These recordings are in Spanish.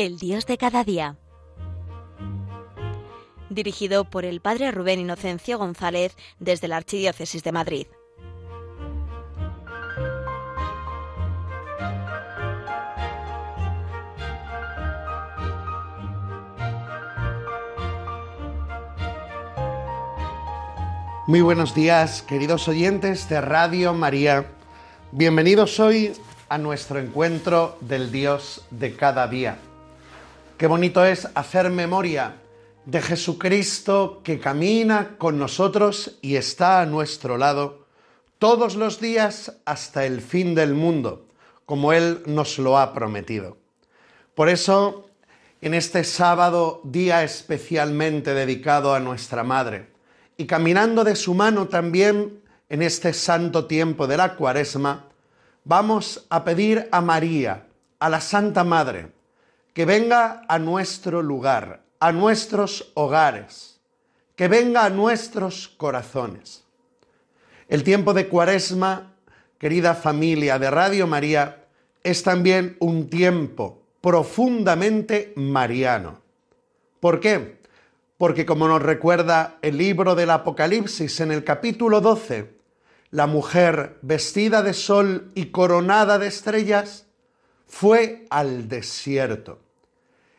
El Dios de cada día. Dirigido por el Padre Rubén Inocencio González desde la Archidiócesis de Madrid. Muy buenos días, queridos oyentes de Radio María. Bienvenidos hoy a nuestro encuentro del Dios de cada día. Qué bonito es hacer memoria de Jesucristo que camina con nosotros y está a nuestro lado todos los días hasta el fin del mundo, como Él nos lo ha prometido. Por eso, en este sábado, día especialmente dedicado a nuestra Madre, y caminando de su mano también en este santo tiempo de la cuaresma, vamos a pedir a María, a la Santa Madre, que venga a nuestro lugar, a nuestros hogares, que venga a nuestros corazones. El tiempo de cuaresma, querida familia de Radio María, es también un tiempo profundamente mariano. ¿Por qué? porque como nos recuerda el libro del Apocalipsis en el capítulo 12, la mujer vestida de sol y coronada de estrellas fue al desierto.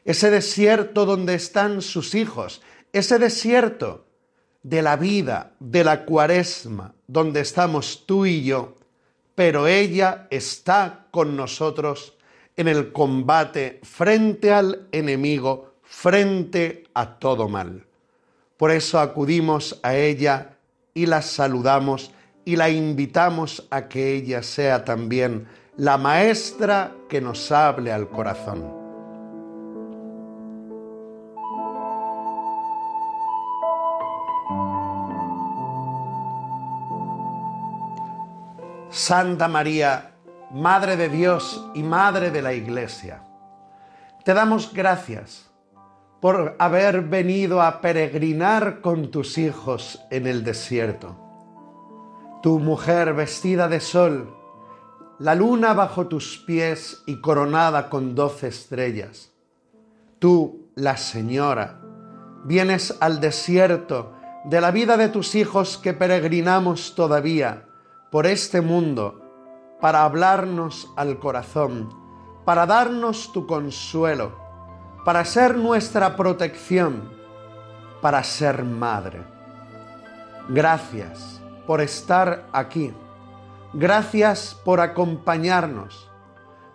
Ese desierto donde están sus hijos, ese desierto de la vida, de la cuaresma, donde estamos tú y yo, pero ella está con nosotros en el combate frente al enemigo frente a todo mal. Por eso acudimos a ella y la saludamos y la invitamos a que ella sea también la maestra que nos hable al corazón. Santa María, Madre de Dios y Madre de la Iglesia, te damos gracias por haber venido a peregrinar con tus hijos en el desierto. Tu mujer vestida de sol, la luna bajo tus pies y coronada con doce estrellas. Tú, la Señora, vienes al desierto de la vida de tus hijos que peregrinamos todavía por este mundo para hablarnos al corazón, para darnos tu consuelo para ser nuestra protección, para ser madre. Gracias por estar aquí. Gracias por acompañarnos.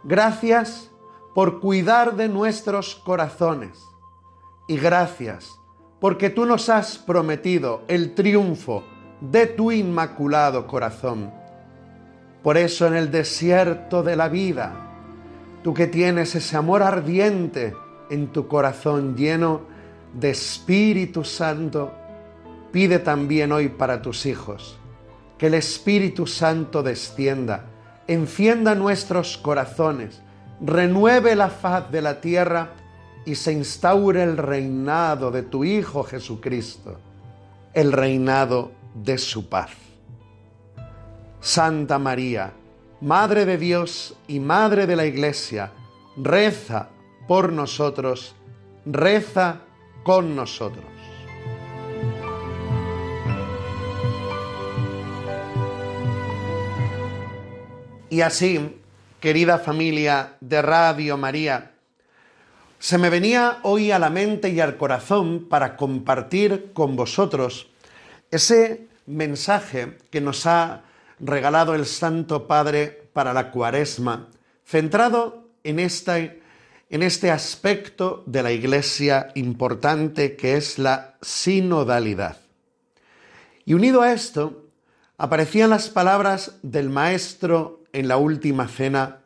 Gracias por cuidar de nuestros corazones. Y gracias porque tú nos has prometido el triunfo de tu inmaculado corazón. Por eso en el desierto de la vida, tú que tienes ese amor ardiente, en tu corazón lleno de Espíritu Santo, pide también hoy para tus hijos que el Espíritu Santo descienda, encienda nuestros corazones, renueve la faz de la tierra y se instaure el reinado de tu Hijo Jesucristo, el reinado de su paz. Santa María, Madre de Dios y Madre de la Iglesia, reza por nosotros, reza con nosotros. Y así, querida familia de Radio María, se me venía hoy a la mente y al corazón para compartir con vosotros ese mensaje que nos ha regalado el Santo Padre para la cuaresma, centrado en esta en este aspecto de la Iglesia importante que es la sinodalidad. Y unido a esto, aparecían las palabras del Maestro en la última cena,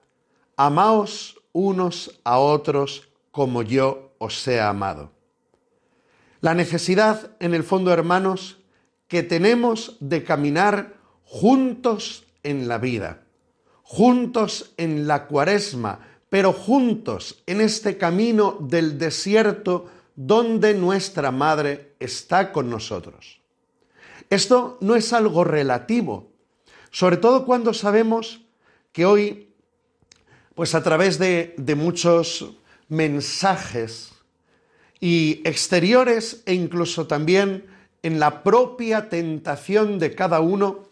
amaos unos a otros como yo os he amado. La necesidad, en el fondo, hermanos, que tenemos de caminar juntos en la vida, juntos en la cuaresma, pero juntos en este camino del desierto donde nuestra Madre está con nosotros. Esto no es algo relativo, sobre todo cuando sabemos que hoy, pues a través de, muchos mensajes y exteriores e incluso también en la propia tentación de cada uno,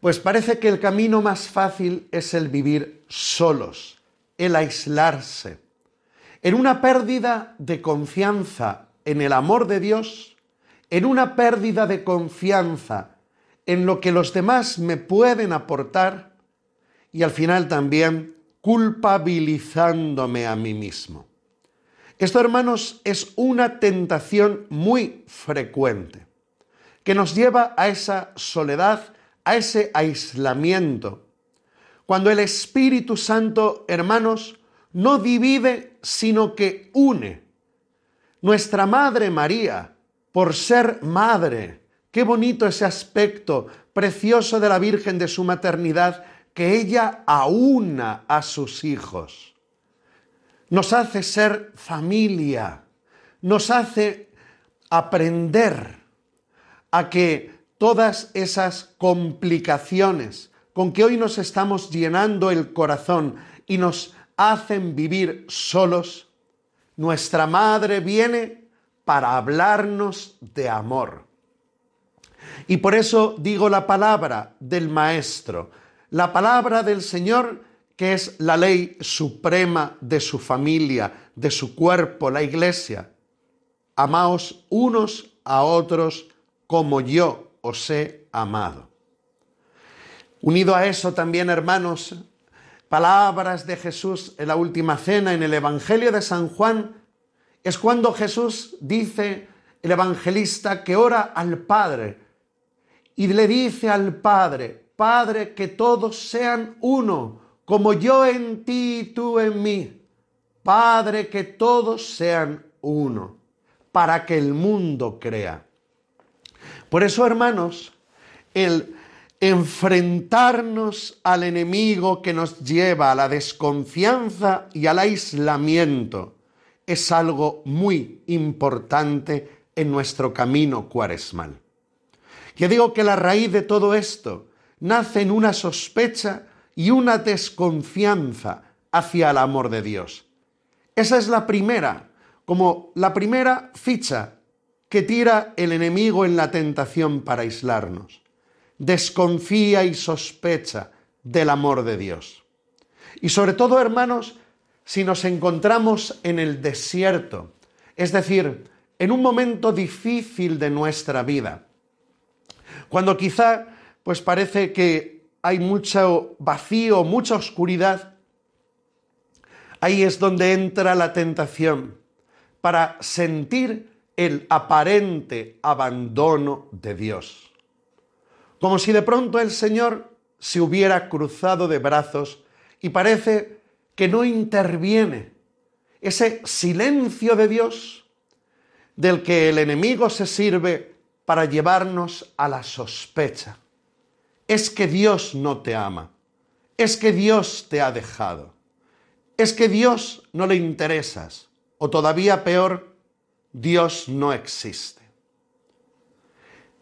pues parece que el camino más fácil es el vivir solos, el aislarse, en una pérdida de confianza en el amor de Dios, en una pérdida de confianza en lo que los demás me pueden aportar y al final también culpabilizándome a mí mismo. Esto, hermanos, es una tentación muy frecuente que nos lleva a esa soledad, a ese aislamiento. Cuando el Espíritu Santo, hermanos, no divide, sino que une. Nuestra Madre María, por ser madre, qué bonito ese aspecto precioso de la Virgen de su maternidad, que ella aúna a sus hijos. Nos hace ser familia, nos hace aprender a que todas esas complicaciones con que hoy nos estamos llenando el corazón y nos hacen vivir solos, nuestra madre viene para hablarnos de amor. Y por eso digo la palabra del Maestro, la palabra del Señor que es la ley suprema de su familia, de su cuerpo, la iglesia. Amaos unos a otros como yo os he amado. Unido a eso también, hermanos, palabras de Jesús en la última cena en el Evangelio de San Juan, es cuando Jesús dice, el evangelista, que ora al Padre y le dice al Padre, Padre, que todos sean uno, como yo en ti y tú en mí. Padre, que todos sean uno, para que el mundo crea. Por eso, hermanos, el enfrentarnos al enemigo que nos lleva a la desconfianza y al aislamiento es algo muy importante en nuestro camino cuaresmal. Yo digo que la raíz de todo esto nace en una sospecha y una desconfianza hacia el amor de Dios. Esa es la primera, como la primera ficha que tira el enemigo en la tentación para aislarnos. Desconfía y sospecha del amor de Dios. Y sobre todo, hermanos, si nos encontramos en el desierto, es decir, en un momento difícil de nuestra vida, cuando quizá pues parece que hay mucho vacío, mucha oscuridad, ahí es donde entra la tentación para sentir el aparente abandono de Dios. Como si de pronto el Señor se hubiera cruzado de brazos y parece que no interviene. Ese silencio de Dios del que el enemigo se sirve para llevarnos a la sospecha. Es que Dios no te ama. Es que Dios te ha dejado. Es que Dios no le interesas. O todavía peor, Dios no existe.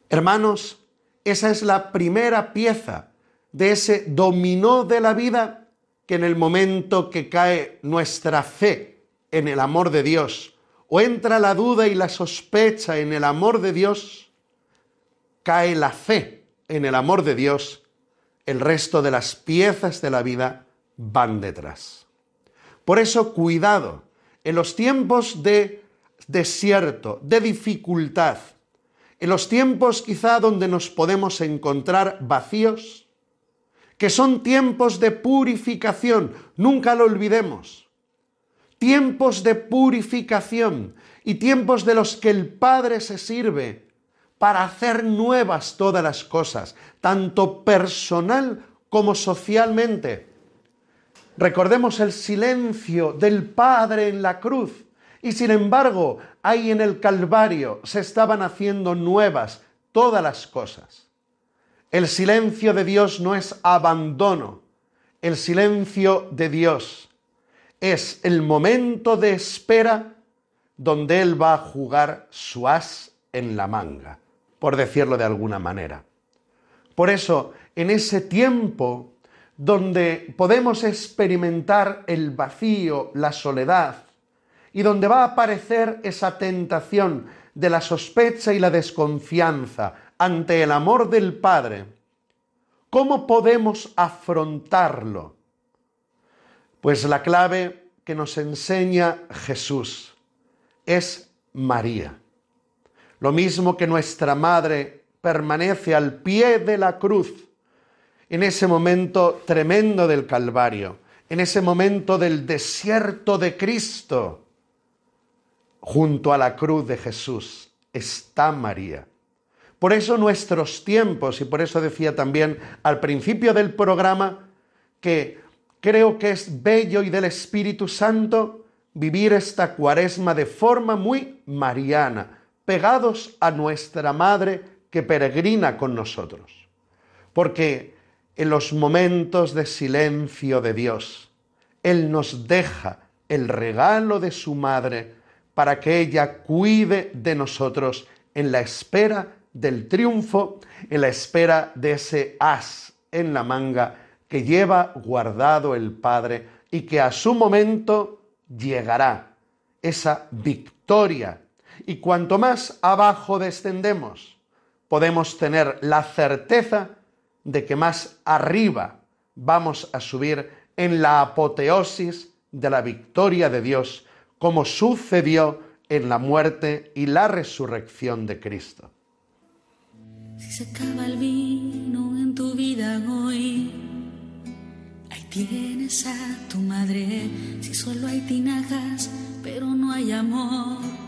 Hermanos, esa es la primera pieza de ese dominó de la vida que en el momento que cae nuestra fe en el amor de Dios, o entra la duda y la sospecha en el amor de Dios, cae la fe en el amor de Dios, el resto de las piezas de la vida van detrás. Por eso, cuidado, en los tiempos de desierto, de dificultad, en los tiempos quizá donde nos podemos encontrar vacíos, que son tiempos de purificación, nunca lo olvidemos, tiempos de purificación y tiempos de los que el Padre se sirve para hacer nuevas todas las cosas, tanto personal como socialmente. Recordemos el silencio del Padre en la cruz y sin embargo, ahí en el Calvario se estaban haciendo nuevas todas las cosas. El silencio de Dios no es abandono. El silencio de Dios es el momento de espera donde Él va a jugar su as en la manga, por decirlo de alguna manera. Por eso, en ese tiempo donde podemos experimentar el vacío, la soledad, y donde va a aparecer esa tentación de la sospecha y la desconfianza ante el amor del Padre, ¿cómo podemos afrontarlo? Pues la clave que nos enseña Jesús es María. Lo mismo que nuestra madre permanece al pie de la cruz en ese momento tremendo del Calvario, en ese momento del desierto de Cristo, junto a la cruz de Jesús está María. Por eso nuestros tiempos, y por eso decía también al principio del programa que creo que es bello y del Espíritu Santo vivir esta cuaresma de forma muy mariana, pegados a nuestra Madre que peregrina con nosotros. Porque en los momentos de silencio de Dios, Él nos deja el regalo de su Madre para que ella cuide de nosotros en la espera del triunfo, en la espera de ese as en la manga que lleva guardado el Padre y que a su momento llegará esa victoria. Y cuanto más abajo descendemos, podemos tener la certeza de que más arriba vamos a subir en la apoteosis de la victoria de Dios, como sucedió en la muerte y la resurrección de Cristo. Si se acaba el vino en tu vida hoy, Tienes a tu madre si solo hay tinajas, pero no hay amor.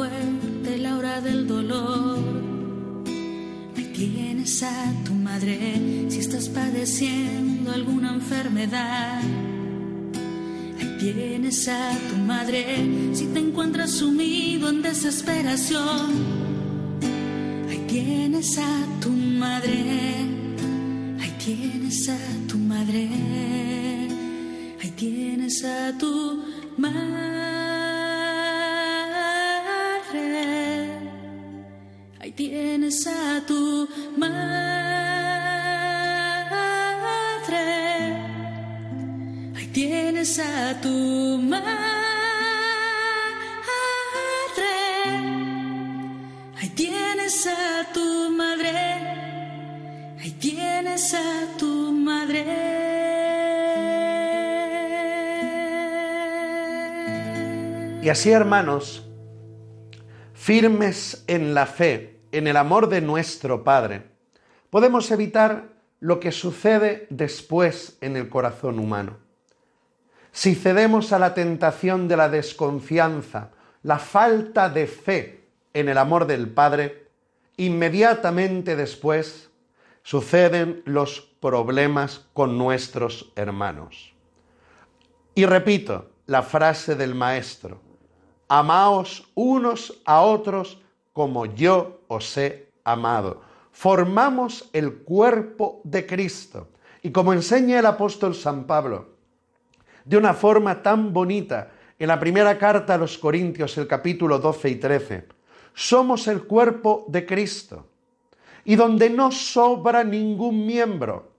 fuerte la hora del dolor. Ahí tienes a tu madre. Si estás padeciendo alguna enfermedad Tienes a tu madre si te encuentras sumido en desesperación. Ahí tienes a tu madre. Ahí tienes a tu madre. Ahí tienes a tu madre. Tienes a tu madre. a tu madre. Ahí tienes a tu madre. Ahí tienes a tu madre. Y así, hermanos, firmes en la fe, en el amor de nuestro Padre, podemos evitar lo que sucede después en el corazón humano si cedemos a la tentación de la desconfianza, la falta de fe en el amor del Padre, inmediatamente después suceden los problemas con nuestros hermanos. Y repito la frase del Maestro, amaos unos a otros como yo os he amado. Formamos el cuerpo de Cristo. Y como enseña el apóstol San Pablo, de una forma tan bonita, en la primera carta a los Corintios, el capítulo 12 y 13, somos el cuerpo de Cristo. Y donde no sobra ningún miembro,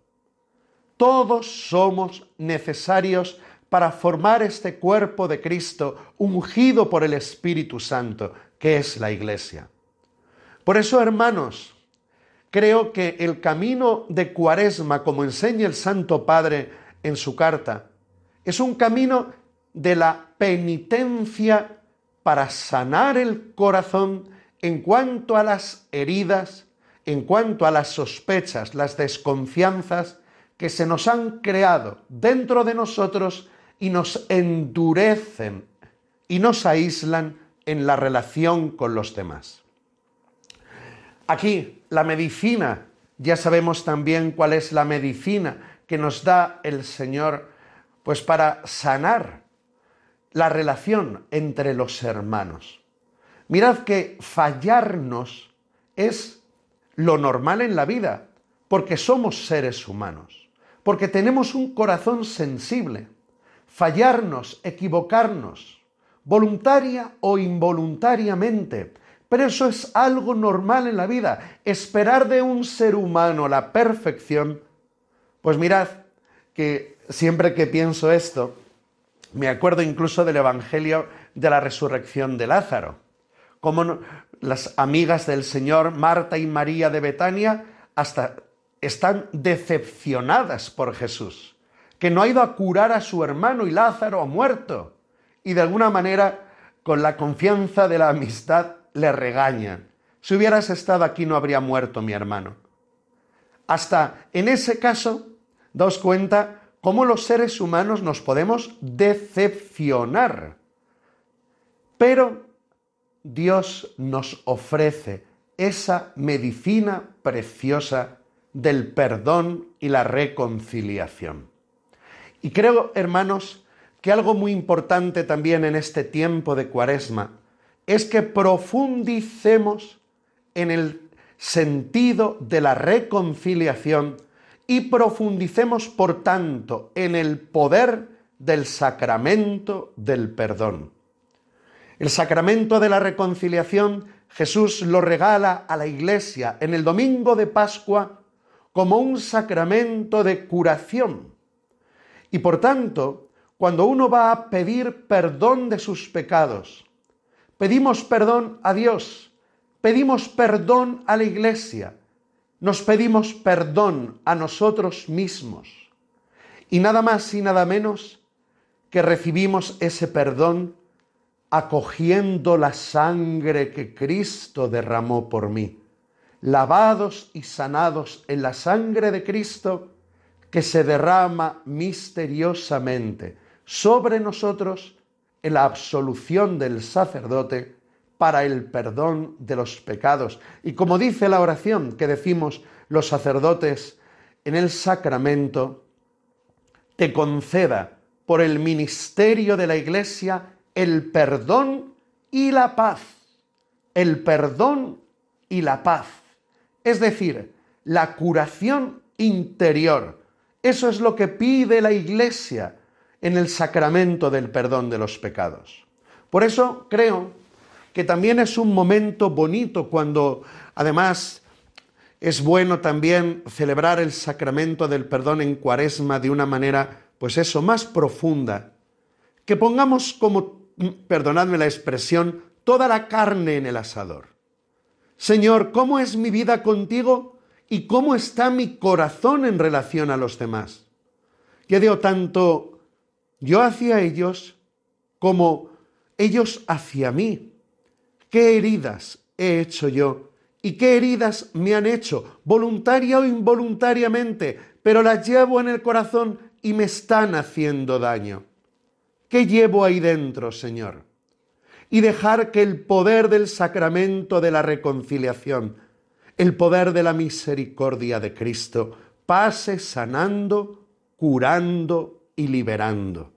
todos somos necesarios para formar este cuerpo de Cristo ungido por el Espíritu Santo, que es la Iglesia. Por eso, hermanos, creo que el camino de Cuaresma, como enseña el Santo Padre en su carta, es un camino de la penitencia para sanar el corazón en cuanto a las heridas, en cuanto a las sospechas, las desconfianzas que se nos han creado dentro de nosotros y nos endurecen y nos aíslan en la relación con los demás. Aquí la medicina, ya sabemos también cuál es la medicina que nos da el Señor, pues para sanar la relación entre los hermanos. Mirad que fallarnos es lo normal en la vida, porque somos seres humanos, porque tenemos un corazón sensible fallarnos, equivocarnos, voluntaria o involuntariamente. Pero eso es algo normal en la vida. Esperar de un ser humano la perfección, pues mirad que siempre que pienso esto, me acuerdo incluso del Evangelio de la resurrección de Lázaro, como las amigas del Señor, Marta y María de Betania, hasta están decepcionadas por Jesús que no ha ido a curar a su hermano y Lázaro ha muerto. Y de alguna manera, con la confianza de la amistad, le regañan. Si hubieras estado aquí no habría muerto mi hermano. Hasta en ese caso, daos cuenta cómo los seres humanos nos podemos decepcionar. Pero Dios nos ofrece esa medicina preciosa del perdón y la reconciliación. Y creo, hermanos, que algo muy importante también en este tiempo de cuaresma es que profundicemos en el sentido de la reconciliación y profundicemos, por tanto, en el poder del sacramento del perdón. El sacramento de la reconciliación Jesús lo regala a la Iglesia en el domingo de Pascua como un sacramento de curación y por tanto, cuando uno va a pedir perdón de sus pecados, pedimos perdón a Dios, pedimos perdón a la Iglesia, nos pedimos perdón a nosotros mismos. Y nada más y nada menos que recibimos ese perdón acogiendo la sangre que Cristo derramó por mí. Lavados y sanados en la sangre de Cristo, que se derrama misteriosamente sobre nosotros en la absolución del sacerdote para el perdón de los pecados. Y como dice la oración que decimos los sacerdotes en el sacramento, te conceda por el ministerio de la Iglesia el perdón y la paz. El perdón y la paz. Es decir, la curación interior eso es lo que pide la Iglesia en el sacramento del perdón de los pecados. Por eso creo que también es un momento bonito cuando además es bueno también celebrar el sacramento del perdón en cuaresma de una manera, pues eso, más profunda. Que pongamos como, perdonadme la expresión, toda la carne en el asador. Señor, ¿cómo es mi vida contigo? y cómo está mi corazón en relación a los demás. Que digo tanto yo hacia ellos como ellos hacia mí. ¿Qué heridas he hecho yo? ¿Y qué heridas me han hecho, voluntaria o involuntariamente, pero las llevo en el corazón y me están haciendo daño? ¿Qué llevo ahí dentro, Señor? Y dejar que el poder del sacramento de la reconciliación el poder de la misericordia de Cristo pase sanando, curando y liberando.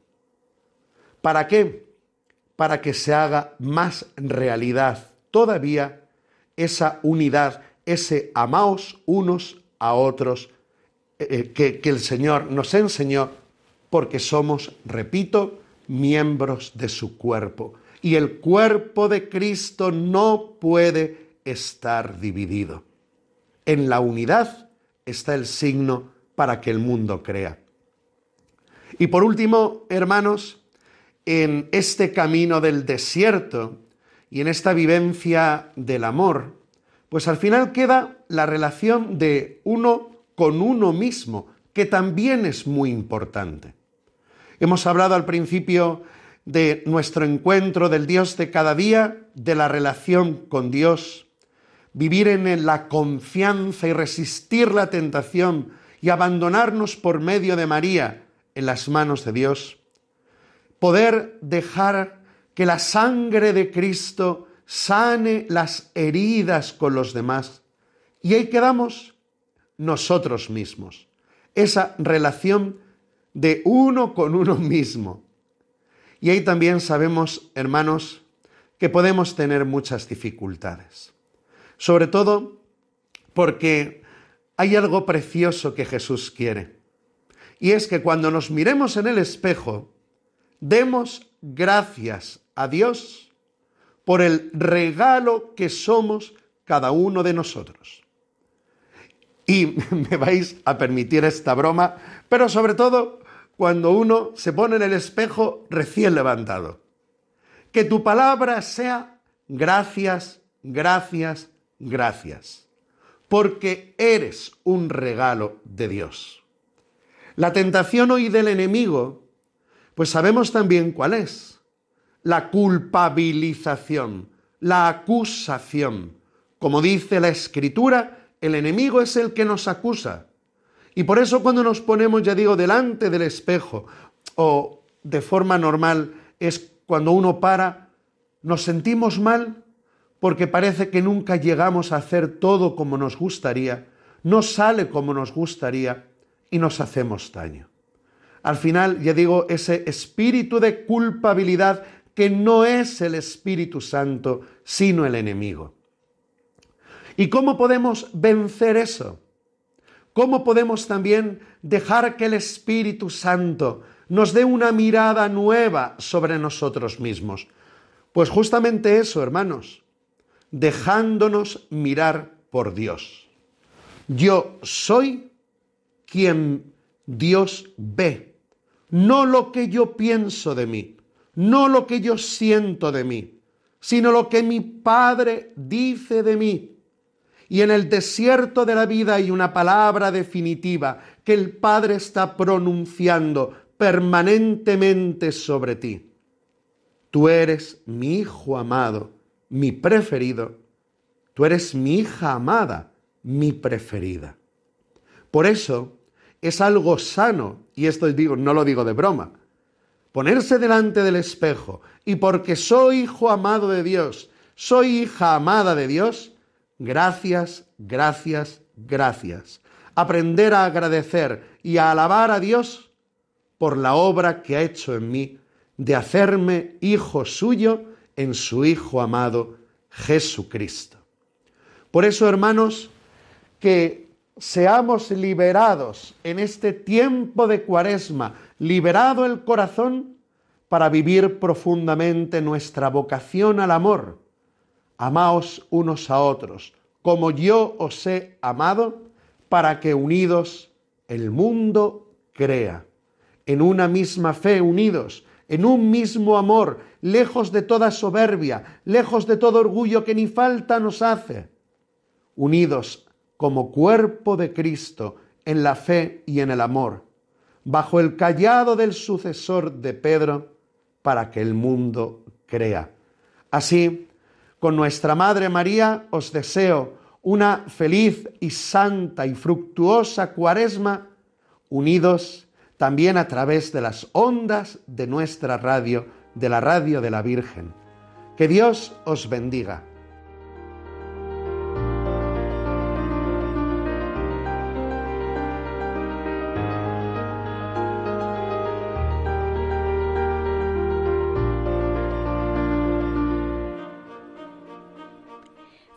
¿Para qué? para que se haga más realidad todavía esa unidad, ese amaos unos a otros eh, que, que el Señor nos enseñó porque somos, repito, miembros de su cuerpo. Y el cuerpo de Cristo no puede estar dividido. En la unidad está el signo para que el mundo crea. Y por último, hermanos, en este camino del desierto y en esta vivencia del amor, pues al final queda la relación de uno con uno mismo, que también es muy importante. Hemos hablado al principio de nuestro encuentro del Dios de cada día, de la relación con Dios, vivir en la confianza y resistir la tentación y abandonarnos por medio de María en las manos de Dios, poder dejar que la sangre de Cristo sane las heridas con los demás. Y ahí quedamos nosotros mismos, esa relación de uno con uno mismo. Y ahí también sabemos, hermanos, que podemos tener muchas dificultades. Sobre todo porque hay algo precioso que Jesús quiere. Y es que cuando nos miremos en el espejo, demos gracias a Dios por el regalo que somos cada uno de nosotros. Y me vais a permitir esta broma, pero sobre todo cuando uno se pone en el espejo recién levantado. Que tu palabra sea gracias, gracias, gracias, porque eres un regalo de Dios. La tentación hoy del enemigo, pues sabemos también cuál es. La culpabilización, la acusación. Como dice la escritura, el enemigo es el que nos acusa. Y por eso cuando nos ponemos, ya digo, delante del espejo o de forma normal, es cuando uno para, nos sentimos mal porque parece que nunca llegamos a hacer todo como nos gustaría, no sale como nos gustaría y nos hacemos daño. Al final, ya digo, ese espíritu de culpabilidad que no es el Espíritu Santo, sino el enemigo. ¿Y cómo podemos vencer eso? ¿Cómo podemos también dejar que el Espíritu Santo nos dé una mirada nueva sobre nosotros mismos? Pues justamente eso, hermanos, dejándonos mirar por Dios. Yo soy quien Dios ve, no lo que yo pienso de mí, no lo que yo siento de mí, sino lo que mi Padre dice de mí. Y en el desierto de la vida hay una palabra definitiva que el Padre está pronunciando permanentemente sobre ti. Tú eres mi hijo amado, mi preferido. Tú eres mi hija amada, mi preferida. Por eso es algo sano, y esto digo, no lo digo de broma, ponerse delante del espejo y porque soy hijo amado de Dios, soy hija amada de Dios, gracias, gracias, gracias. Aprender a agradecer y a alabar a Dios por la obra que ha hecho en mí de hacerme hijo suyo en su Hijo amado Jesucristo. Por eso, hermanos, que seamos liberados en este tiempo de cuaresma, liberado el corazón para vivir profundamente nuestra vocación al amor. Amaos unos a otros, como yo os he amado, para que unidos el mundo crea. En una misma fe unidos, en un mismo amor, lejos de toda soberbia, lejos de todo orgullo que ni falta nos hace. Unidos como cuerpo de Cristo en la fe y en el amor, bajo el callado del sucesor de Pedro, para que el mundo crea. Así, con nuestra Madre María os deseo una feliz y santa y fructuosa cuaresma, unidos también a través de las ondas de nuestra radio, de la radio de la Virgen. Que Dios os bendiga.